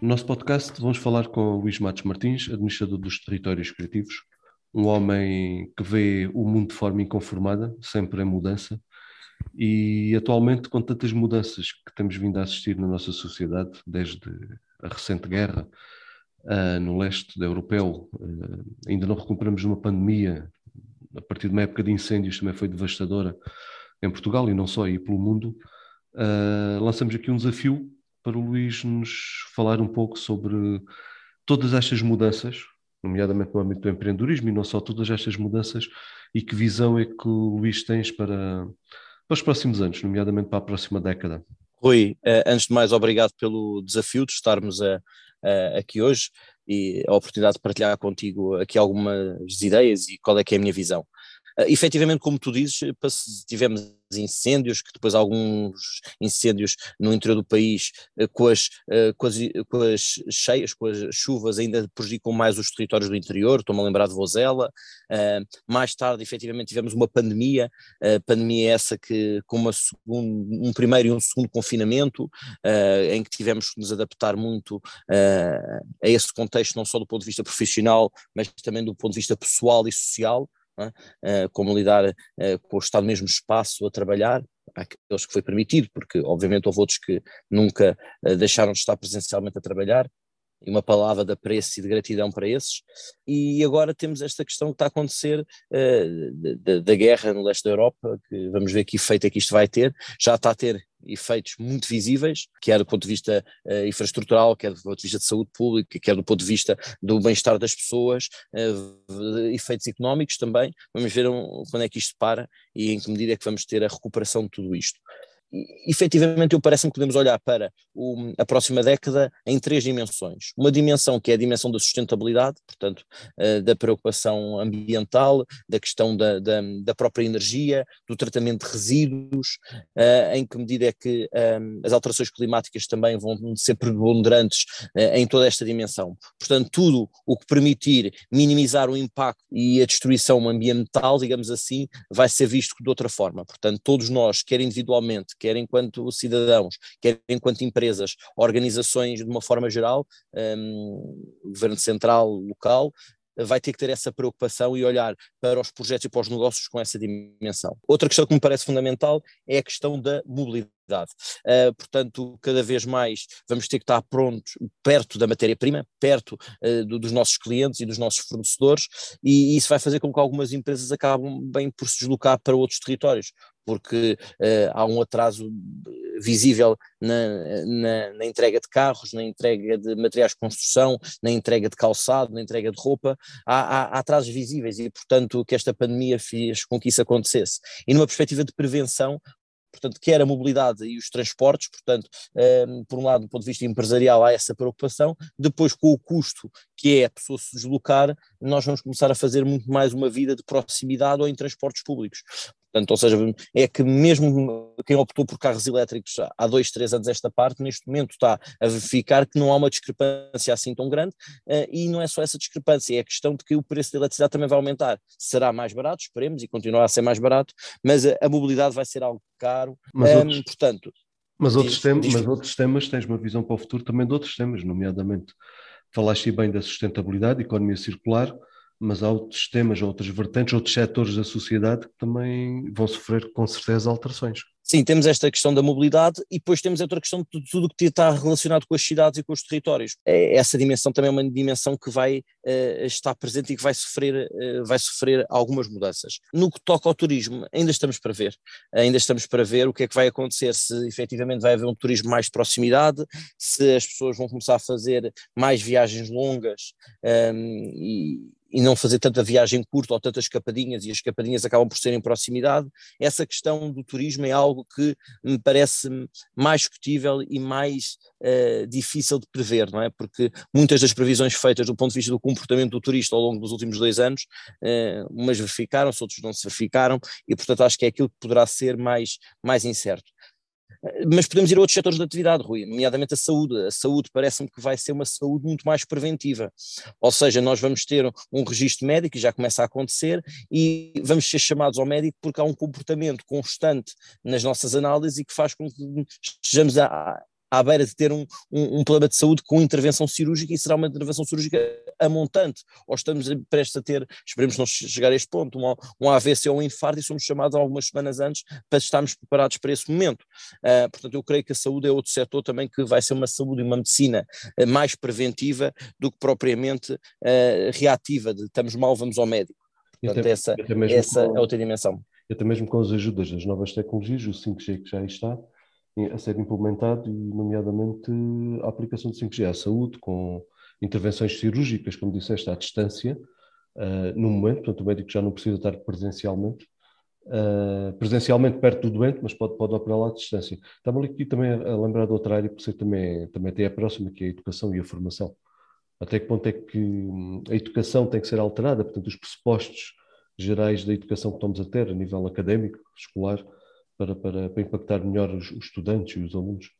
No nosso podcast vamos falar com Luís Matos Martins, administrador dos territórios criativos, um homem que vê o mundo de forma inconformada, sempre em mudança, e atualmente com tantas mudanças que temos vindo a assistir na nossa sociedade, desde a recente guerra uh, no leste europeu, uh, ainda não recuperamos uma pandemia, a partir de uma época de incêndios também foi devastadora em Portugal e não só, e pelo mundo, uh, lançamos aqui um desafio para o Luís nos falar um pouco sobre todas estas mudanças, nomeadamente no âmbito do empreendedorismo e não só todas estas mudanças, e que visão é que o Luís tens para, para os próximos anos, nomeadamente para a próxima década. Rui, eh, antes de mais, obrigado pelo desafio de estarmos a, a, aqui hoje e a oportunidade de partilhar contigo aqui algumas ideias e qual é que é a minha visão. Uh, efetivamente, como tu dizes, tivemos incêndios, que depois alguns incêndios no interior do país uh, com, as, uh, com, as, com as cheias, com as chuvas ainda prejudicam mais os territórios do interior, estou-me a lembrar de Vozela, mais tarde efetivamente tivemos uma pandemia, pandemia essa que com uma segundo, um primeiro e um segundo confinamento, em que tivemos que nos adaptar muito a esse contexto, não só do ponto de vista profissional, mas também do ponto de vista pessoal e social, é? como lidar uh, com o estar no mesmo espaço a trabalhar, aqueles que foi permitido, porque obviamente houve outros que nunca uh, deixaram de estar presencialmente a trabalhar, e uma palavra de apreço e de gratidão para esses. E agora temos esta questão que está a acontecer uh, da guerra no leste da Europa, que vamos ver que efeito é que isto vai ter, já está a ter efeitos muito visíveis, quer do ponto de vista uh, infraestrutural, quer do ponto de vista de saúde pública, quer do ponto de vista do bem-estar das pessoas, uh, efeitos económicos também. Vamos ver um, quando é que isto para e em que medida é que vamos ter a recuperação de tudo isto efetivamente eu parece-me que podemos olhar para o, a próxima década em três dimensões. Uma dimensão que é a dimensão da sustentabilidade, portanto, uh, da preocupação ambiental, da questão da, da, da, própria energia, do tratamento de resíduos, uh, em que medida é que um, eh, as alterações climáticas também vão ser preponderantes uh, em toda esta dimensão. Portanto, tudo o que permitir minimizar o impacto e a destruição ambiental, digamos assim, vai ser visto de outra forma. Portanto, todos nós, quer individualmente, quer enquanto cidadãos, quer enquanto empresas, organizações de uma forma geral, um, governo central, local, vai ter que ter essa preocupação e olhar para os projetos e para os negócios com essa dimensão. Outra questão que me parece fundamental é a questão da mobilidade. Uh, portanto, cada vez mais vamos ter que estar prontos, perto da matéria-prima, perto uh, do, dos nossos clientes e dos nossos fornecedores, e isso vai fazer com que algumas empresas acabem bem por se deslocar para outros territórios, porque uh, há um atraso visível na, na, na, entrega de carros, na entrega de materiais de construção, na entrega de calçado, na entrega de roupa, há, há, há atrasos visíveis e, portanto, que esta pandemia fez com que isso acontecesse. E numa perspectiva de prevenção, portanto, quer a mobilidade e os transportes, portanto, um, ehm, por um lado, do ponto de vista empresarial, há essa preocupação, depois, com o custo que é a pessoa se deslocar, nós vamos começar a fazer muito mais uma vida de proximidade ou em transportes públicos. Portanto, ou seja, é que mesmo quem optou por carros elétricos há dois, três anos esta parte, neste momento está a verificar que não há uma discrepância assim tão grande uh, e não é só essa discrepância, é a questão de que o preço da eletricidade também vai aumentar. Será mais barato, esperemos, e continuará a ser mais barato, mas a, a mobilidade vai ser algo caro, mas um, outros, portanto... Mas outros, temas, mas outros temas, tens uma visão para o futuro também de outros temas, nomeadamente falaste bem da sustentabilidade, economia circular, mas há outros temas, outras vertentes, outros setores da sociedade que também vão sofrer com certeza alterações. Sim, temos esta questão da mobilidade e depois temos outra questão de tudo que está relacionado com as cidades e com os territórios. É, essa dimensão também é uma dimensão que vai uh, estar presente e que vai sofrer, uh, vai sofrer algumas mudanças. No que toca ao turismo, ainda estamos para ver. Ainda estamos para ver o que é que vai acontecer, se efetivamente vai haver um turismo mais de proximidade, se as pessoas vão começar a fazer mais viagens longas um, ehm, e, e não fazer tanta viagem curta ou tantas escapadinhas, e as escapadinhas acabam por ser em proximidade, essa questão do turismo é algo que me parece mais discutível e mais uh, difícil de prever, não é? Porque muitas das previsões feitas do ponto de vista do comportamento do turista ao longo dos últimos dois anos, uh, umas verificaram-se, outros não se verificaram, e portanto acho que é aquilo que poderá ser mais, mais incerto. Mas podemos ir a outros setores de atividade, Rui, nomeadamente a saúde. A saúde parece-me que vai ser uma saúde muito mais preventiva. Ou seja, nós vamos ter um registro médico, e já começa a acontecer, e vamos ser chamados ao médico porque há um comportamento constante nas nossas análises e que faz com que estejamos a, à beira de ter um, um, um, problema de saúde com intervenção cirúrgica e será uma intervenção cirúrgica a montante, ou estamos prestes a ter, esperemos não chegar a este ponto, um, um AVC ou um infarto e somos chamados algumas semanas antes para estarmos preparados para esse momento. Uh, portanto, eu creio que a saúde é outro setor também que vai ser uma saúde e uma medicina uh, mais preventiva do que propriamente uh, reativa, de estamos mal, vamos ao médico. Portanto, até, essa, essa com, é outra dimensão. Até mesmo com as ajudas das novas tecnologias, o 5G que já está, a ser implementado, e nomeadamente a aplicação do 5G à saúde, com intervenções cirúrgicas, como disseste, à distância, uh, no momento, portanto o médico já não precisa estar presencialmente, uh, presencialmente perto do doente, mas pode, pode operar à distância. Estava aqui também a lembrar de outra área que você também, também tem a próxima, que é a educação e a formação. Até que ponto é que hum, a educação tem que ser alterada, portanto os pressupostos gerais da educação que estamos a ter a nível académico, escolar, para, para, para impactar melhor os, os estudantes e os alunos?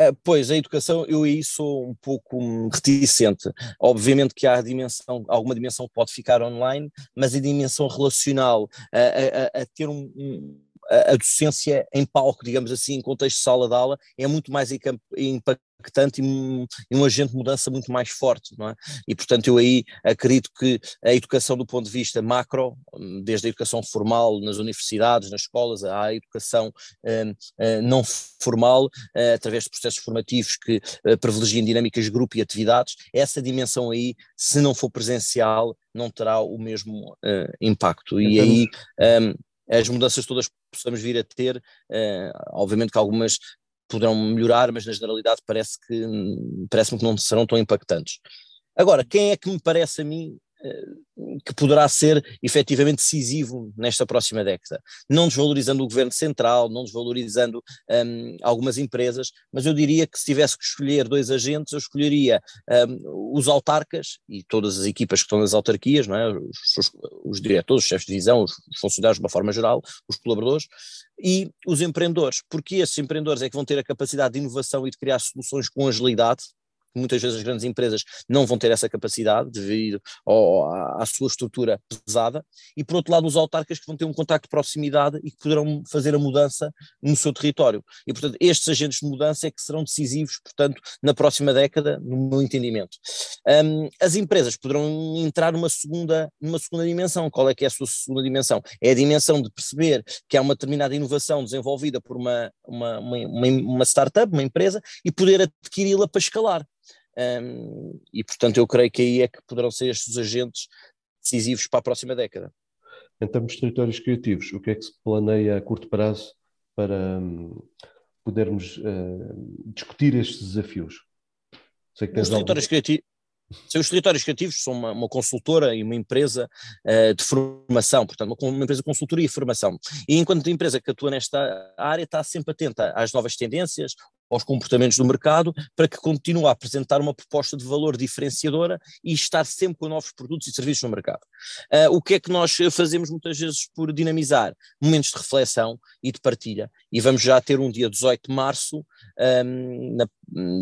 Uh, pois, a educação, eu aí sou um pouco reticente. Obviamente que há dimensão, alguma dimensão pode ficar online, mas a dimensão relacional, a, a, a ter um, um a docência em palco, digamos assim, em contexto de sala de aula, é muito mais impactante e um, e um agente de mudança muito mais forte, não é? E portanto eu aí acredito que a educação do ponto de vista macro, desde a educação formal nas universidades, nas escolas, à educação um, uh, não formal, uh, através de processos formativos que uh, privilegiem dinâmicas de grupo e atividades, essa dimensão aí, se não for presencial, não terá o mesmo impacto. E aí um, as mudanças todas que possamos vir a ter, obviamente que algumas poderão melhorar, mas na generalidade parece que parece-me que não serão tão impactantes. Agora, quem é que me parece a mim eh, que poderá ser efetivamente decisivo nesta próxima década. Não desvalorizando o governo central, não desvalorizando um, algumas empresas, mas eu diria que se tivesse que escolher dois agentes, eu escolheria um, os autarcas e todas as equipas que estão nas autarquias, não é? os, os, os diretores, os chefes de divisão, os, os funcionários de uma forma geral, os colaboradores, e os empreendedores, porque esses empreendedores é que vão ter a capacidade de inovação e de criar soluções com agilidade, muitas vezes as grandes empresas não vão ter essa capacidade devido à, à, sua estrutura pesada, e por outro lado os autarcas que vão ter um contacto de proximidade e que poderão fazer a mudança no seu território. E portanto estes agentes de mudança é que serão decisivos, portanto, na próxima década, no meu entendimento. Um, as empresas poderão entrar numa segunda, numa segunda dimensão. Qual é que é a sua segunda dimensão? É a dimensão de perceber que há uma determinada inovação desenvolvida por uma, uma, uma, uma startup, uma empresa, e poder adquiri-la para escalar. Um, e portanto eu creio que aí é que poderão ser estes agentes decisivos para a próxima década. Em termos de territórios criativos, o que é que se planeia a curto prazo para um, podermos uh, discutir estes desafios? Sei que tens os territórios criativos os territórios criativos são uma, uma, consultora e uma empresa uh, de formação, portanto, uma, uma, empresa de consultoria e formação. E enquanto empresa que atua nesta área, está sempre atenta às novas tendências, aos comportamentos do mercado, para que continue a apresentar uma proposta de valor diferenciadora e estar sempre com novos produtos e serviços no mercado. Uh, o que é que nós fazemos muitas vezes por dinamizar? Momentos de reflexão e de partilha. E vamos já ter um dia 18 de março, um, na,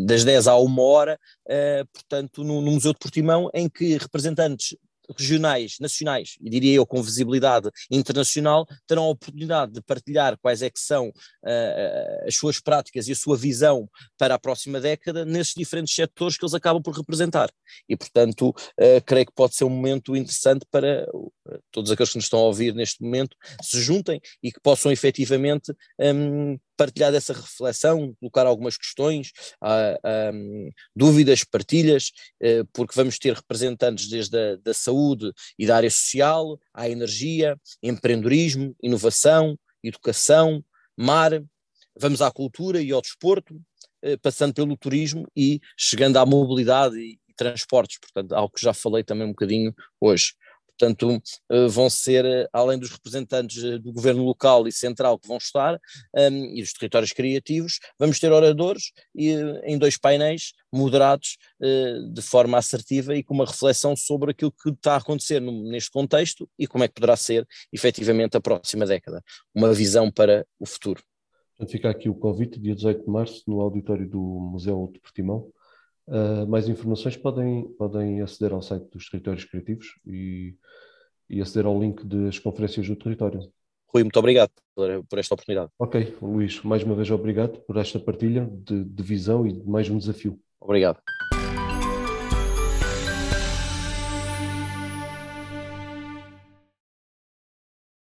das 10 à 1 hora, uh, portanto, no, no Museu de Portimão, em que representantes regionais, nacionais, e diria eu com visibilidade internacional, terão a oportunidade de partilhar quais é que são uh, as suas práticas e a sua visão para a próxima década nesses diferentes setores que eles acabam por representar. E, portanto, uh, creio que pode ser um momento interessante para todos aqueles que nos estão a ouvir neste momento se juntem e que possam efetivamente um, partilhar dessa reflexão, colocar algumas questões, uh, dúvidas, partilhas, uh, porque vamos ter representantes desde a da saúde e da área social, à energia, empreendedorismo, inovação, educação, mar, vamos à cultura e ao desporto, uh, passando pelo turismo e chegando à mobilidade e transportes, portanto, algo que já falei também um bocadinho hoje. Portanto, eh, vão ser, eh, além dos representantes eh, do governo local e central que vão estar, um, ehm, e dos territórios criativos, vamos ter oradores e, em dois painéis moderados de forma assertiva e com uma reflexão sobre aquilo que está a acontecer neste contexto e como é que poderá ser efetivamente a próxima década. Uma visão para o futuro. Portanto, fica aqui o convite, dia 18 de março, no auditório do Museu de Portimão. Uh, mais informações podem, podem aceder ao site dos territórios criativos e, e aceder ao link das conferências do território. Rui, muito obrigado por, esta oportunidade. Ok, Luís, mais uma vez obrigado por esta partilha de, de visão e de mais um desafio. Obrigado.